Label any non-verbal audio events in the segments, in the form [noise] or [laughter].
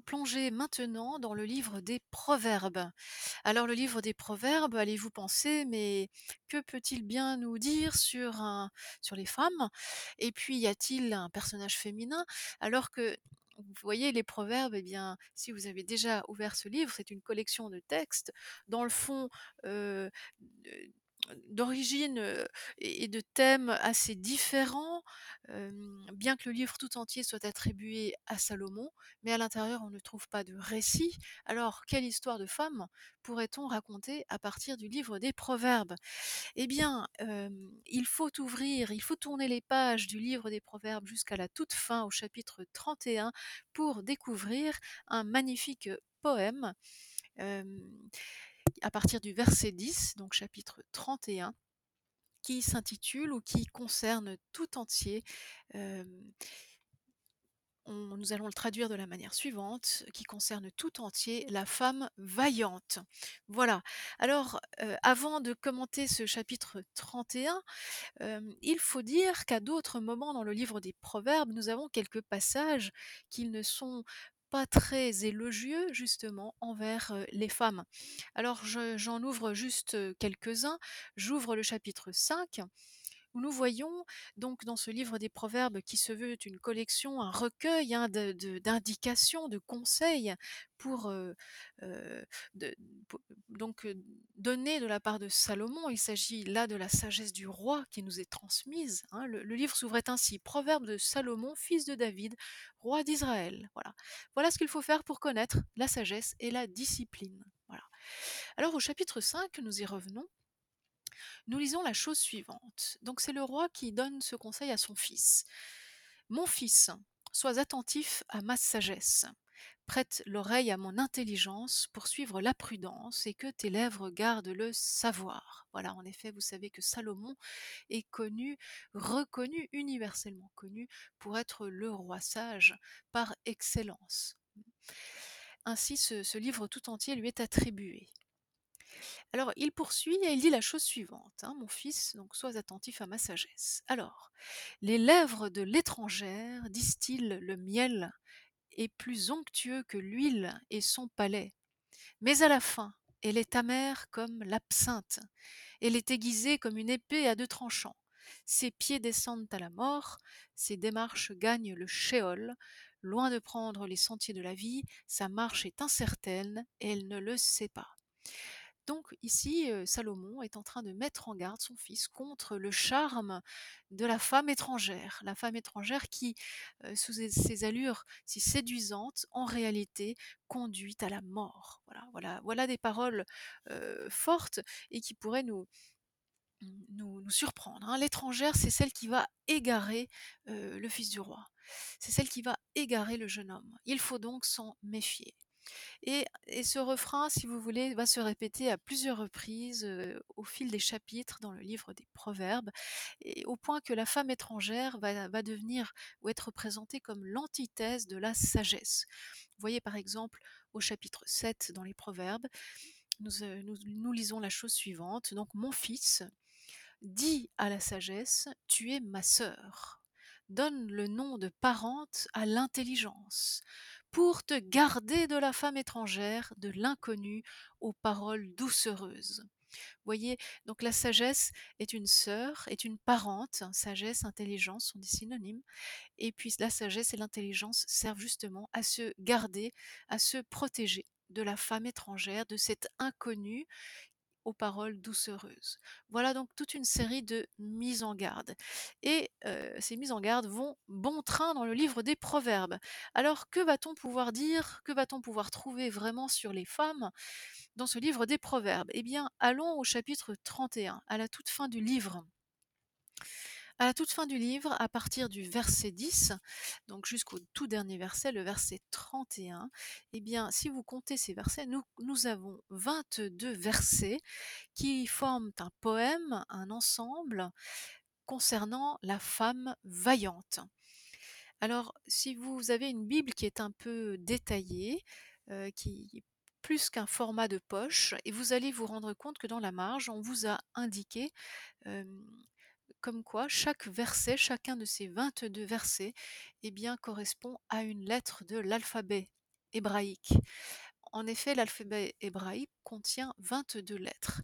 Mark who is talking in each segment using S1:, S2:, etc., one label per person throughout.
S1: Plonger maintenant dans le livre des Proverbes. Alors le livre des Proverbes, allez-vous penser, mais que peut-il bien nous dire sur, les femmes? Et puis y a-t-il un personnage féminin? Alors que vous voyez, les proverbes, eh bien, si vous avez déjà ouvert ce livre, c'est une collection de textes. Dans le fond, euh, d'origine et de thèmes assez différents, bien que le livre tout entier soit attribué à Salomon, mais à l'intérieur on ne trouve pas de récit. Alors, quelle histoire de femme pourrait-on raconter à partir du livre des Proverbes? Eh bien, il faut ouvrir, il faut tourner les pages du livre des Proverbes jusqu'à la toute fin, au chapitre 31, pour découvrir un magnifique, poème, à partir du verset 10, donc chapitre 31 qui s'intitule ou qui concerne tout entier, nous allons le traduire de la manière suivante, qui concerne tout entier la femme vaillante. Voilà. Alors, avant de commenter ce chapitre 31, hem, il faut dire qu'à d'autres moments dans le livre des Proverbes, nous avons quelques passages qui ne sont pas très élogieux justement envers, les femmes. Alors je j'en ouvre juste, quelques-uns. J'ouvre le chapitre 5 nous voyons donc dans ce livre des Proverbes qui se veut une collection, un recueil hein, d'indications, de, conseils pour euh, euh, euh, donner de la part de Salomon. Il s'agit là de la sagesse du roi qui nous est transmise. hein. Le, livre s'ouvrait ainsi Proverbes de Salomon, fils de David, roi d'Israël. Voilà. Voilà ce qu'il faut faire pour connaître la sagesse et la discipline. Voilà. Alors au chapitre 5, nous y revenons. Nous lisons la chose suivante. Donc c'est le roi qui donne ce conseil à son fils. Mon fils, sois attentif à ma sagesse. Prête l'oreille à mon intelligence pour suivre la prudence et que tes lèvres gardent le savoir. Voilà, en effet, vous savez que Salomon est connu, reconnu, universellement connu pour être le roi sage par excellence. Ainsi, ce, ce livre tout entier lui est attribué. Alors, il poursuit et il dit la chose suivante, hein, mon fils, donc sois attentif à ma sagesse. Alors, les lèvres de l'étrangère distillent le miel, est plus onctueux que l'huile et son palais. Mais à la fin, elle est amère comme l'absinthe, elle est aiguisée comme une épée à deux tranchants. Ses pieds descendent à la mort, ses démarches gagnent le shéol. Loin de prendre les sentiers de la vie, sa marche est incertaine et elle ne le sait pas. Donc ici, Salomon est en train de mettre en garde son fils contre le charme de la femme étrangère. La femme étrangère qui, sous ses allures si séduisantes, en réalité conduit à la mort. Voilà, voilà voilà des paroles, fortes et qui pourraient nous nous surprendre, hein. L'étrangère, c'est celle qui va égarer, le fils du roi. C'est celle qui va égarer le jeune homme. Il faut donc s'en méfier. Et ce refrain, si vous voulez, va se répéter à plusieurs reprises, au fil des chapitres dans le livre des Proverbes et au point que la femme étrangère va devenir ou être représentée comme l'antithèse de la sagesse. Vous voyez par exemple au chapitre 7 dans les Proverbes, nous, nous lisons la chose suivante: «Donc mon fils, dis à la sagesse: Tu es ma sœur. Donne le nom de parente à l'intelligence, pour te garder de la femme étrangère, de l'inconnu aux paroles doucereuses. Voyez, donc la sagesse est une sœur, est une parente, sagesse, intelligence sont des synonymes, et puis la sagesse et l'intelligence servent justement à se garder, à se protéger de la femme étrangère, de cet inconnu aux paroles doucereuses. Voilà donc toute une série de mises en garde. Et ces mises en garde vont bon train dans le livre des Proverbes. Alors que va-t-on pouvoir dire, que va-t-on pouvoir trouver vraiment sur les femmes dans ce livre des Proverbes? Eh bien, allons au chapitre 31, à la toute fin du livre. À la toute fin du livre, à partir du verset 10, donc jusqu'au tout dernier verset, le verset 31, eh bien, si vous comptez ces versets, nous, avons 22 versets qui forment un poème, un ensemble concernant la femme vaillante. Alors, si vous avez une Bible qui est un peu détaillée, euh, qui est plus qu'un format de poche, et vous allez vous rendre compte que dans la marge, on vous a indiqué euh, Comme quoi chaque verset, chacun de ces 22 versets, eh bien, correspond à une lettre de l'alphabet hébraïque. En effet, l'alphabet hébraïque contient 22 lettres.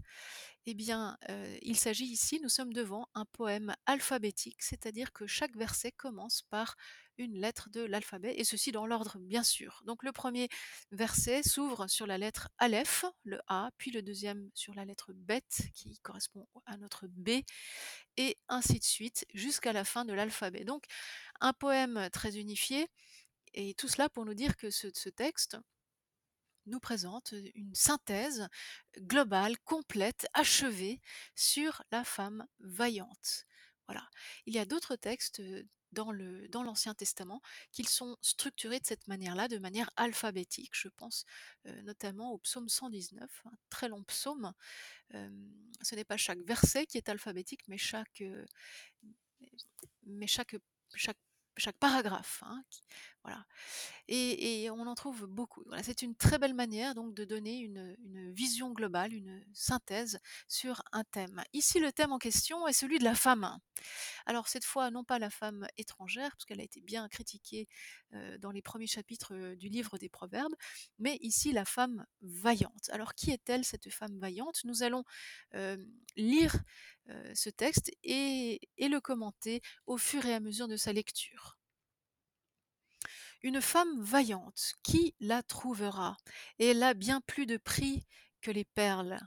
S1: Eh bien, heu, il s'agit ici nous sommes devant un poème alphabétique, c'est-à-dire que chaque verset commence par une lettre de l'alphabet et ceci dans l'ordre bien sûr. Donc le 1er verset s'ouvre sur la lettre Aleph, le A, puis le 2e sur la lettre Bet qui correspond à notre B et ainsi de suite jusqu'à la fin de l'alphabet. Donc un poème très unifié et tout cela pour nous dire que ce texte nous présente, une synthèse globale, complète, achevée sur la femme vaillante. Voilà. Il y a d'autres textes, heu, dans le dans l'Ancien Testament qu'ils sont structurés de cette manière-là, de manière alphabétique. Je pense, heu, notamment au psaume 119, un très long psaume. Hem, ce n'est pas chaque verset qui est alphabétique, mais chaque, mais chaque chaque chaque paragraphe, hein, voilà et on en trouve beaucoup. Voilà, c'est une très belle manière donc de donner une vision globale, une synthèse sur un thème. Ici, le thème en question est celui de la femme. Alors cette fois, non pas la femme étrangère, parce qu'elle a été bien critiquée, heu, dans les premiers chapitres, heu, du livre des Proverbes, mais ici la femme vaillante. Alors qui est-elle cette femme vaillante? Nous allons, hem, lire, ce texte et et le commenter au fur et à mesure de sa lecture. Une femme vaillante, qui la trouvera? Elle a bien plus de prix que les perles.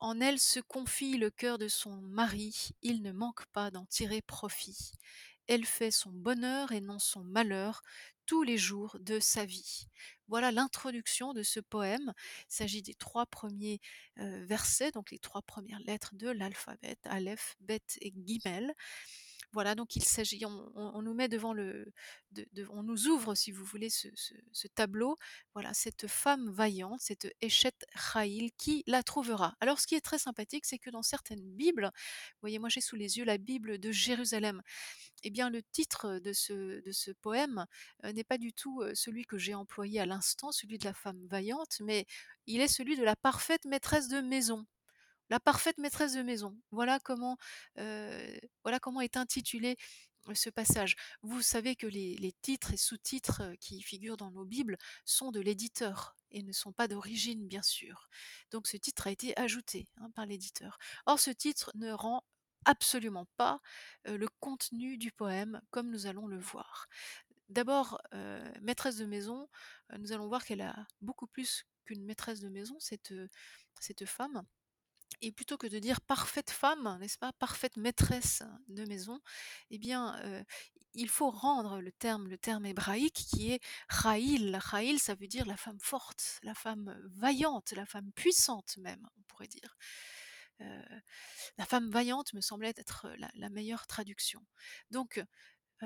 S1: En elle se confie le cœur de son mari, il ne manque pas d'en tirer profit. Elle fait son bonheur et non son malheur tous les jours de sa vie. Voilà l'introduction de ce poème. Il s'agit des 3 premiers heu, versets, donc les 3 premières lettres de l'alphabet, Aleph, Bet et Guimel. Voilà, donc il s'agit on nous met devant le nous ouvre, si vous voulez, ce tableau. Voilà, cette femme vaillante, cette Eshet Chayil, qui la trouvera? Alors ce qui est très sympathique, c'est que dans certaines bibles, vous voyez, moi j'ai sous les yeux la Bible de Jérusalem. Eh bien, le titre de ce poème, heu, n'est pas du tout, heu, celui que j'ai employé à l'instant, celui de la femme vaillante, mais il est celui de la parfaite maîtresse de maison. La parfaite maîtresse de maison. Voilà comment, est intitulé ce passage. Vous savez que les titres et sous-titres, qui figurent dans nos bibles sont de l'éditeur et ne sont pas d'origine, bien sûr. Donc ce titre a été ajouté, hein, par l'éditeur. Or ce titre ne rend absolument pas, le contenu du poème comme nous allons le voir. D'abord, maîtresse de maison, nous allons voir qu'elle a beaucoup plus qu'une maîtresse de maison, cette, cette femme. Et plutôt que de dire parfaite femme, n'est-ce pas? Parfaite maîtresse de maison, eh bien, il faut rendre le terme le terme hébraïque qui est Chayil. Chayil, ça veut dire la femme forte, la femme vaillante, la femme puissante même, on pourrait dire. La femme vaillante me semblait être la la meilleure traduction. Donc,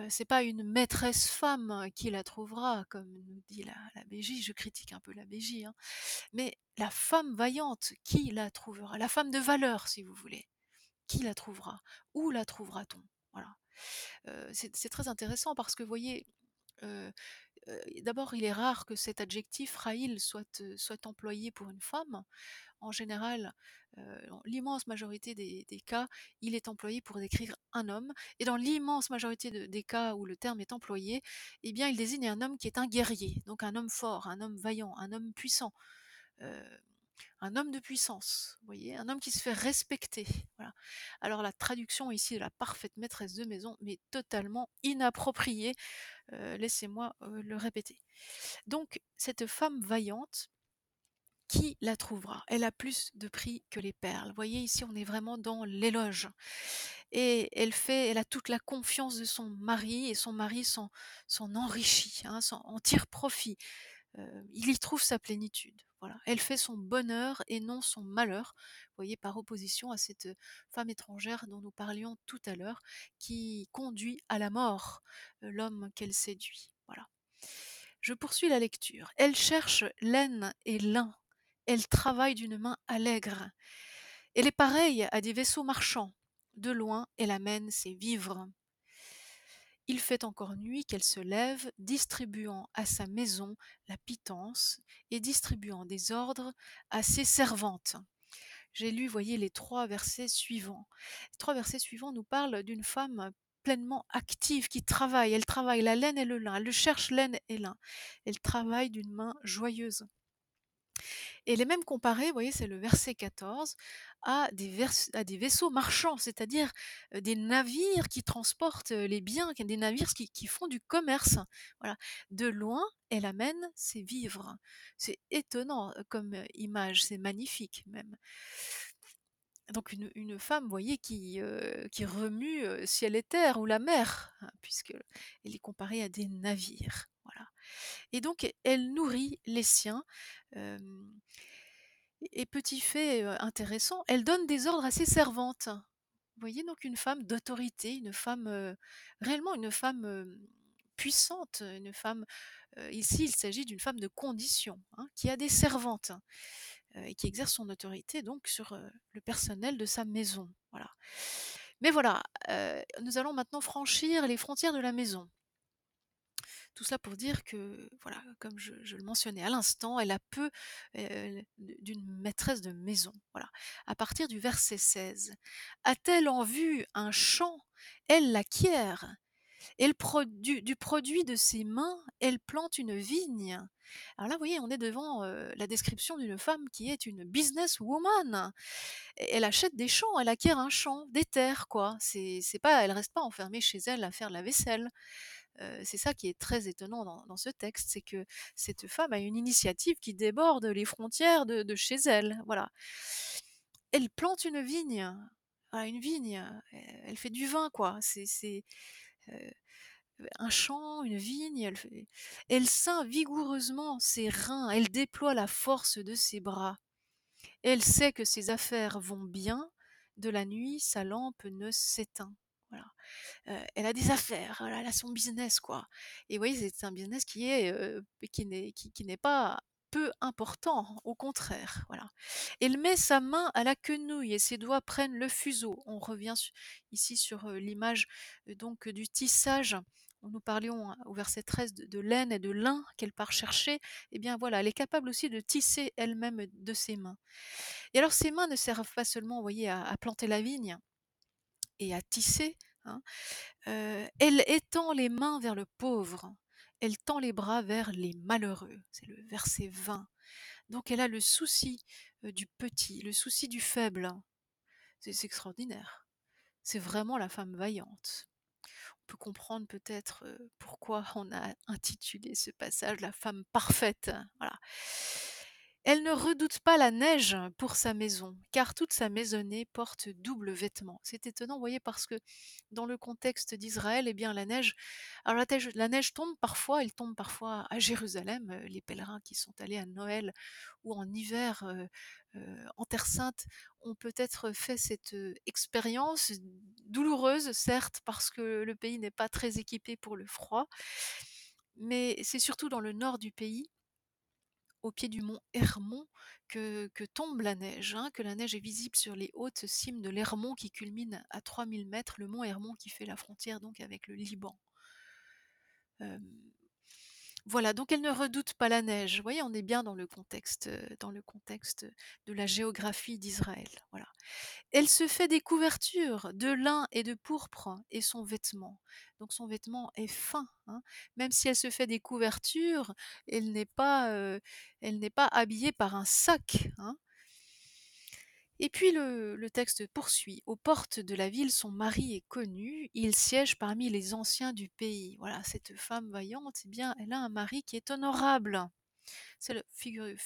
S1: c'est pas une maîtresse femme qui la trouvera, comme nous dit la la BJ, je critique un peu la BJ, hein. Mais la femme vaillante, qui la trouvera? La femme de valeur, si vous voulez, qui la trouvera? Où la trouvera-t-on? Voilà. C'est très intéressant parce que vous voyez, d'abord, il est rare que cet adjectif heu, soit employé pour une femme. En général, dans l'immense majorité des cas, il est employé pour décrire un homme et dans l'immense majorité de des cas où le terme est employé, eh bien, il désigne un homme qui est un guerrier, donc un homme fort, un homme vaillant, un homme puissant un homme de puissance, voyez? Un homme qui se fait respecter. Alors la traduction ici de la parfaite maîtresse de maison m'est totalement inappropriée, laissez-moi, le répéter. Donc cette femme vaillante, qui la trouvera? Elle a plus de prix que les perles. Vous voyez ici, on est vraiment dans l'éloge et elle fait elle a toute la confiance de son mari et son mari s'en enrichit, hein, en tire profit. Heu, il y trouve sa plénitude. Elle fait son bonheur et non son malheur, voyez? Par opposition à cette, femme étrangère dont nous parlions tout à l'heure, qui conduit à la mort, heu, l'homme qu'elle séduit, voilà. Je poursuis la lecture. Elle cherche laine et lin, elle travaille d'une main allègre. Elle est pareille à des vaisseaux marchands, de loin elle amène ses vivres. Il fait encore nuit qu'elle se lève, distribuant à sa maison la pitance et distribuant des ordres à ses servantes. j'ai lu, voyez, les 3 versets suivants. Les 3 versets suivants nous parlent d'une femme pleinement active qui travaille. Elle travaille la laine et le lin. Elle le cherche laine et lin. Elle travaille d'une main joyeuse. Et elle est même comparée, vous voyez, c'est le verset 14, à des, vaisseaux marchands, c'est-à-dire des navires qui transportent les biens, des navires qui, font du commerce. Voilà. De loin, elle amène ses vivres. C'est étonnant comme image, c'est magnifique même. Donc une, femme, voyez, qui, remue ciel et terre ou la mer, hein, puisque elle est comparée à des navires. Voilà. Et donc elle nourrit les siens. et petit fait intéressant, elle donne des ordres à ses servantes. Vous voyez donc une femme d'autorité, une femme réellement une femme puissante, une femme. ici, il s'agit d'une femme de condition, hein, qui a des servantes et qui exerce son autorité donc sur le personnel de sa maison. Voilà. Mais voilà, nous allons maintenant franchir les frontières de la maison. Tout cela pour dire que, voilà, comme je, le mentionnais à l'instant, elle a peu d'une maîtresse de maison. Voilà. À partir du verset 16. A-t-elle en vue un champ? Elle l'acquiert. Elle produit, du produit de ses mains, elle plante une vigne. Alors là, vous voyez, on est devant euh, la description d'une femme qui est une businesswoman. Elle achète des champs, elle acquiert un champ, des terres, quoi. C'est, pas, elle reste pas enfermée chez elle à faire la vaisselle. Euh, c'est ça qui est très étonnant dans, ce texte, c'est que cette femme a une initiative qui déborde les frontières de, chez elle. Voilà. Elle plante une vigne, voilà, une vigne, euh, elle fait du vin, quoi. C'est, un champ, une vigne, elle, elle ceint vigoureusement ses reins, elle déploie la force de ses bras. Elle sait que ses affaires vont bien, de la nuit sa lampe ne s'éteint. Voilà. Euh, elle a des affaires, elle a son business, quoi. Et vous voyez, c'est un business qui euh, qui, qui n'est pas peu important, au contraire. Voilà. Elle met sa main à la quenouille et ses doigts prennent le fuseau. On revient ici sur l'image donc du tissage. Nous parlions hein, au verset 13 de, laine et de lin qu'elle part chercher. Eh bien voilà, elle est capable aussi de tisser elle-même de ses mains. Et alors ses mains ne servent pas seulement, voyez, à, planter la vigne et à tisser. hein. Elle étend les mains vers le pauvre. Elle tend les bras vers les malheureux. C'est le verset 20. Donc elle a le souci euh, du petit, le souci du faible. C'est extraordinaire. C'est vraiment la femme vaillante. On peut comprendre peut-être euh, pourquoi on a intitulé ce passage La femme parfaite. Voilà. Elle ne redoute pas la neige pour sa maison, car toute sa maisonnée porte double vêtement. C'est étonnant, vous voyez, parce que dans le contexte d'Israël, eh bien la neige, alors la neige, tombe parfois, elle tombe parfois à Jérusalem. euh, Les pèlerins qui sont allés à Noël ou en hiver euh, euh, en Terre Sainte ont peut-être fait cette expérience douloureuse, certes, parce que le pays n'est pas très équipé pour le froid, mais c'est surtout dans le nord du pays au pied du mont Hermon que, tombe la neige, hein, que la neige est visible sur les hautes cimes de l'Hermon qui culmine à 3000 mètres, le mont Hermon qui fait la frontière donc avec le Liban. Voilà, donc elle ne redoute pas la neige. Vous voyez, on est bien dans le contexte, euh, dans le contexte de la géographie d'Israël. Voilà. Elle se fait des couvertures de lin et de pourpre et son vêtement. Donc son vêtement est fin. hein. Même si elle se fait des couvertures, elle n'est pas, euh, elle n'est pas habillée par un sac. hein. Et puis le, texte poursuit. Aux portes de la ville, son mari est connu. Il siège parmi les anciens du pays. Voilà, cette femme vaillante, eh bien, elle a un mari qui est honorable. C'est le figurez,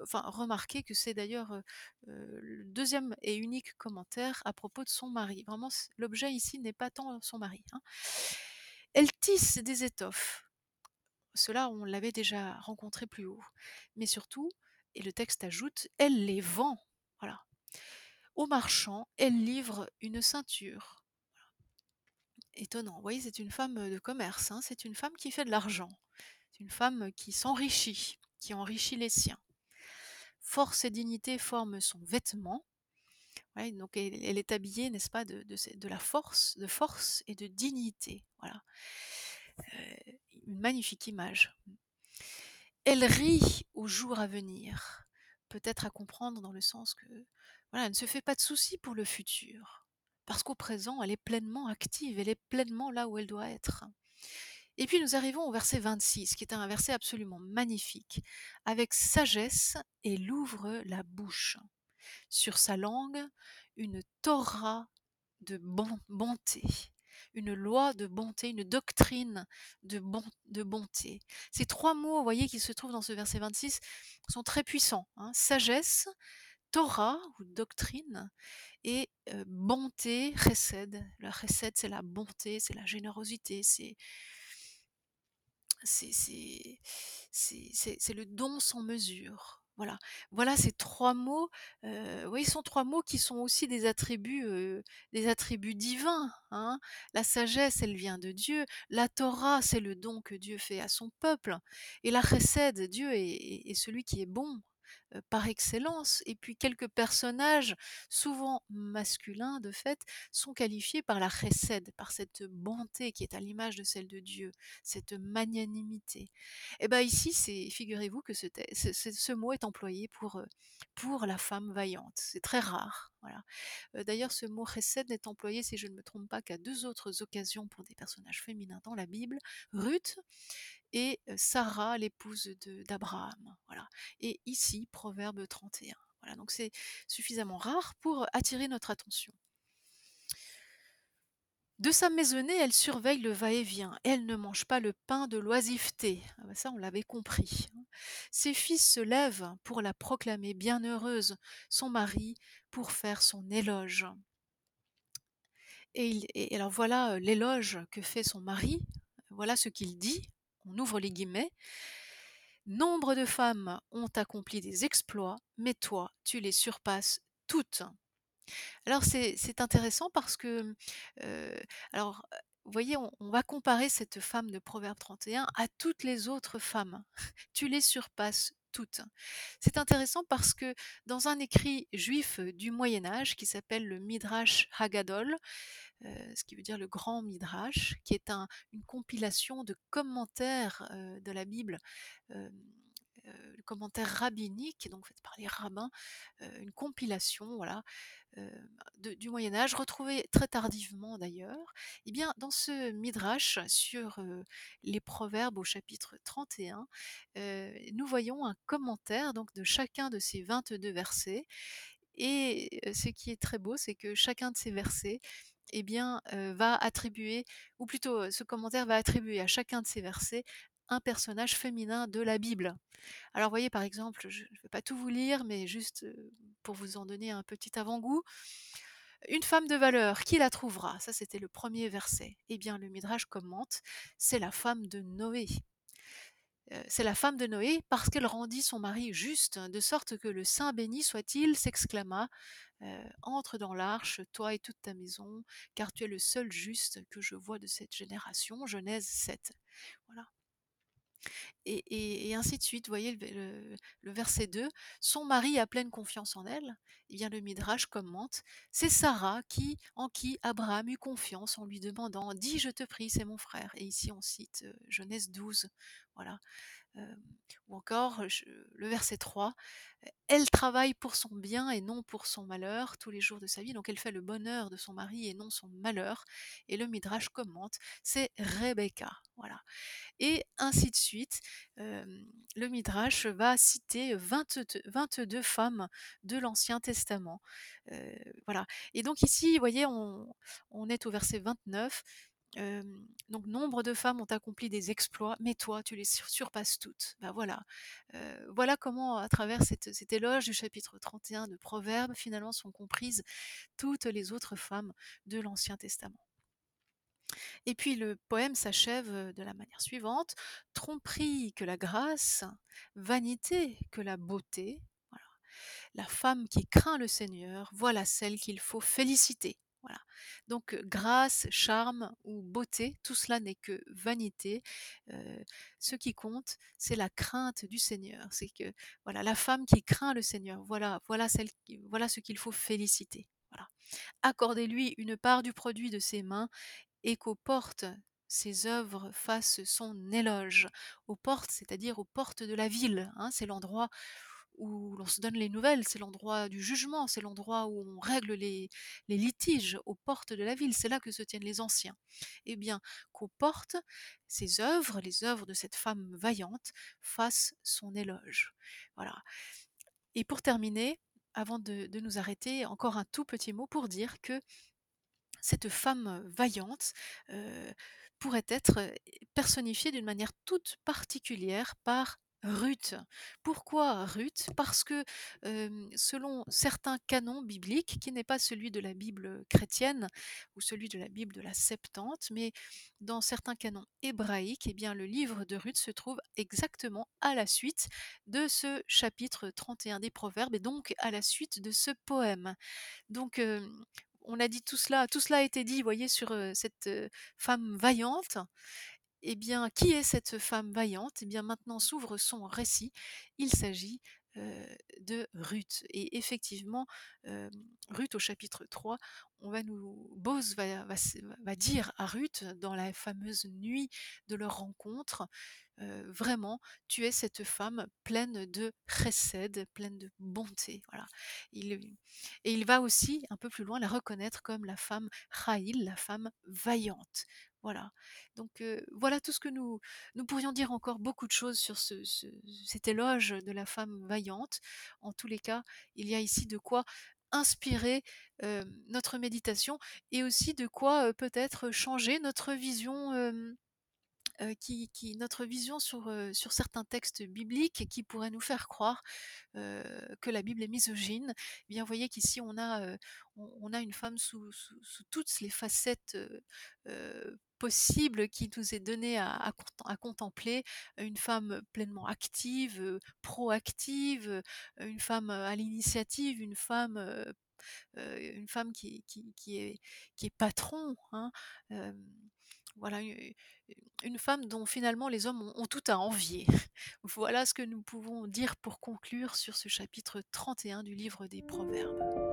S1: enfin, remarquez que c'est d'ailleurs euh, euh, le deuxième et unique commentaire à propos de son mari. Vraiment, l'objet ici n'est pas tant son mari. hein. Elle tisse des étoffes. Cela, on l'avait déjà rencontré plus haut. Mais surtout, et le texte ajoute, elle les vend. Au marchand, elle livre une ceinture. Étonnant. Vous voyez, c'est une femme de commerce. hein, C'est une femme qui fait de l'argent. C'est une femme qui s'enrichit, qui enrichit les siens. Force et dignité forment son vêtement. Donc elle, est habillée, n'est-ce pas, de la force, de force et de dignité. Voilà. Euh, une magnifique image. Elle rit au jour à venir. Peut-être à comprendre dans le sens que Voilà, ne se fait pas de soucis pour le futur, parce qu'au présent, elle est pleinement active, elle est pleinement là où elle doit être. Et puis nous arrivons au verset 26, qui est un verset absolument magnifique. Avec sagesse, elle ouvre la bouche. Sur sa langue, une Torah de bon- bonté, une loi de bonté, une doctrine de, bon- de bonté. Ces trois mots, vous voyez, qui se trouvent dans ce verset 26, sont très puissants. hein. Sagesse, Torah ou doctrine et euh, bonté, chesed. La chesed, c'est la bonté, c'est la générosité, c'est c'est le don sans mesure. Voilà. Voilà ces 3 mots, heu, oui, sont 3 mots qui sont aussi des attributs, des attributs divins, hein. La sagesse, elle vient de Dieu. La Torah, c'est le don que Dieu fait à son peuple et la chesed, Dieu est celui qui est bon, par excellence et puis quelques personnages, souvent masculins de fait, sont qualifiés par la chesed, par cette bonté qui est à l'image de celle de Dieu cette magnanimité. Et ben ici, c'est figurez-vous que ce, mot est employé pour, pour la femme vaillante. C'est très rare. Voilà. D'ailleurs, ce mot chesed n'est employé, si je ne me trompe pas, qu'à deux autres occasions pour des personnages féminins dans la Bible, Ruth et Sarah, l'épouse d'Abraham. Voilà. Et ici, Proverbe 31. Voilà, donc c'est suffisamment rare pour attirer notre attention. De sa maisonnée, elle surveille le va-et-vient. Elle ne mange pas le pain de l'oisiveté. Ah bah ça, on l'avait compris. hein. Ses fils se lèvent pour la proclamer bienheureuse, son mari pour faire son éloge. Et, alors voilà l'éloge que fait son mari. Voilà ce qu'il dit. On ouvre les guillemets. Nombre de femmes ont accompli des exploits, mais toi, tu les surpasses toutes. Alors c'est intéressant parce que, heu, alors, vous voyez, on on va comparer cette femme de Proverbe 31 à toutes les autres femmes. Tu les surpasses C'est intéressant parce que dans un écrit juif, du Moyen Âge qui s'appelle le Midrash Haggadol, heu, ce qui veut dire le grand Midrash, qui est un une compilation de commentaires, heu, de la Bible, heu, le commentaire rabbinique, donc fait par les rabbins, heu, une compilation, voilà, de du Moyen Âge, retrouvée très tardivement d'ailleurs. Et bien, dans ce midrash sur, les proverbes au chapitre 31, heu, nous voyons un commentaire donc de chacun de ces 22 versets et ce qui est très beau, c'est que chacun de ces versets, eh bien, va attribuer ou plutôt, ce commentaire va attribuer à chacun de ces versets un personnage féminin de la Bible. Alors, voyez, par exemple, je ne vais pas tout vous lire, mais juste, pour vous en donner un petit avant-goût. Une femme de valeur, qui la trouvera? Ça, c'était le premier verset. Eh bien, le Midrash commente: «C'est la femme de Noé». Heu, c'est la femme de Noé parce qu'elle rendit son mari juste, de sorte que le saint béni soit-il s'exclama, heu: «Entre dans l'arche, toi et toute ta maison, car tu es le seul juste que je vois de cette génération». Genèse 7. Voilà. Et ainsi de suite. Vous voyez le verset 2, son mari a pleine confiance en elle. Eh bien le Midrash commente, c'est Sarah qui en qui Abraham eut confiance en lui demandant: «Dis, je te prie, c'est mon frère» et ici on cite, heu, Genèse 12, voilà. Ou encore je le verset 3, elle travaille pour son bien et non pour son malheur tous les jours de sa vie, donc elle fait le bonheur de son mari et non son malheur et le Midrash commente, c'est Rebecca, voilà et ainsi de suite. Le Midrash va citer 22- 22 femmes de l'Ancien Testament. Voilà et donc ici, vous voyez, on on est au verset 29. Donc nombre de femmes ont accompli des exploits, mais toi, tu les sur surpasses toutes. Bah, voilà. Voilà comment à travers cet éloge du chapitre 31 de Proverbes, finalement, sont comprises toutes les autres femmes de l'Ancien Testament. Et puis le poème s'achève de la manière suivante: Tromperie que la grâce, vanité que la beauté. Voilà. La femme qui craint le Seigneur, voilà celle qu'il faut féliciter. Donc grâce, charme ou beauté, tout cela n'est que vanité. Ce qui compte, c'est la crainte du Seigneur. C'est que voilà, la femme qui craint le Seigneur, voilà, voilà celle, voilà ce qu'il faut féliciter. Accordez-lui une part du produit de ses mains et qu'aux portes ses œuvres fassent son éloge. Aux portes, c'est-à-dire aux portes de la ville, hein, c'est l'endroit où l'on se donne les nouvelles, c'est l'endroit du jugement, c'est l'endroit où on règle les litiges aux portes de la ville, c'est là que se tiennent les anciens. Eh bien, qu'aux portes, ces œuvres, les œuvres de cette femme vaillante, fassent son éloge. Voilà. Et pour terminer, avant de nous arrêter, encore un tout petit mot pour dire que cette femme vaillante, heu, pourrait être, heu, personnifiée d'une manière toute particulière par Ruth. Pourquoi Ruth? Parce que, selon certains canons bibliques, qui n'est pas celui de la Bible chrétienne ou celui de la Bible de la Septante, mais dans certains canons hébraïques, eh bien, le livre de Ruth se trouve exactement à la suite de ce chapitre 31 des Proverbes et donc à la suite de ce poème. Donc, on a dit tout cela tout cela a été dit, voyez, sur, cette, femme vaillante. Eh bien, qui est cette femme vaillante? Eh bien, maintenant s'ouvre son récit. Il s'agit, de Ruth et effectivement, Ruth au chapitre 3, on va nous Bose va dire à Ruth dans la fameuse nuit de leur rencontre, vraiment: «Tu es cette femme pleine de chesed, pleine de bonté». Et il va aussi, un peu plus loin, la reconnaître comme la femme Jaïl, la femme vaillante. Voilà. Donc, voilà tout ce que nous nous pourrions dire encore beaucoup de choses sur ce ce cet éloge de la femme vaillante. En tous les cas, il y a ici de quoi inspirer, notre méditation et aussi de quoi, peut-être changer notre vision, sur, certains textes bibliques qui pourraient nous faire croire, que la Bible est misogyne. Eh bien, vous voyez qu'ici on a, une femme sous toutes les facettes, possibles qui nous est donnée à à cont à contempler. Une femme pleinement active, heu, proactive, heu, une femme, heu, à l'initiative, une femme, une femme qui est patron, hein. Voilà, une femme dont finalement les hommes ont tout à envier. [laughs] Voilà ce que nous pouvons dire pour conclure sur ce chapitre 31 du livre des Proverbes.